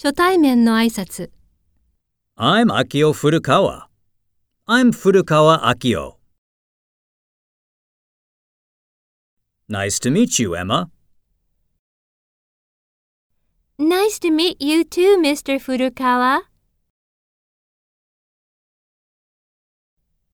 初対面の挨拶。I'm Akio Furukawa. I'm Furukawa Akio. Nice to meet you, Emma. Nice to meet you too, Mr. Furukawa.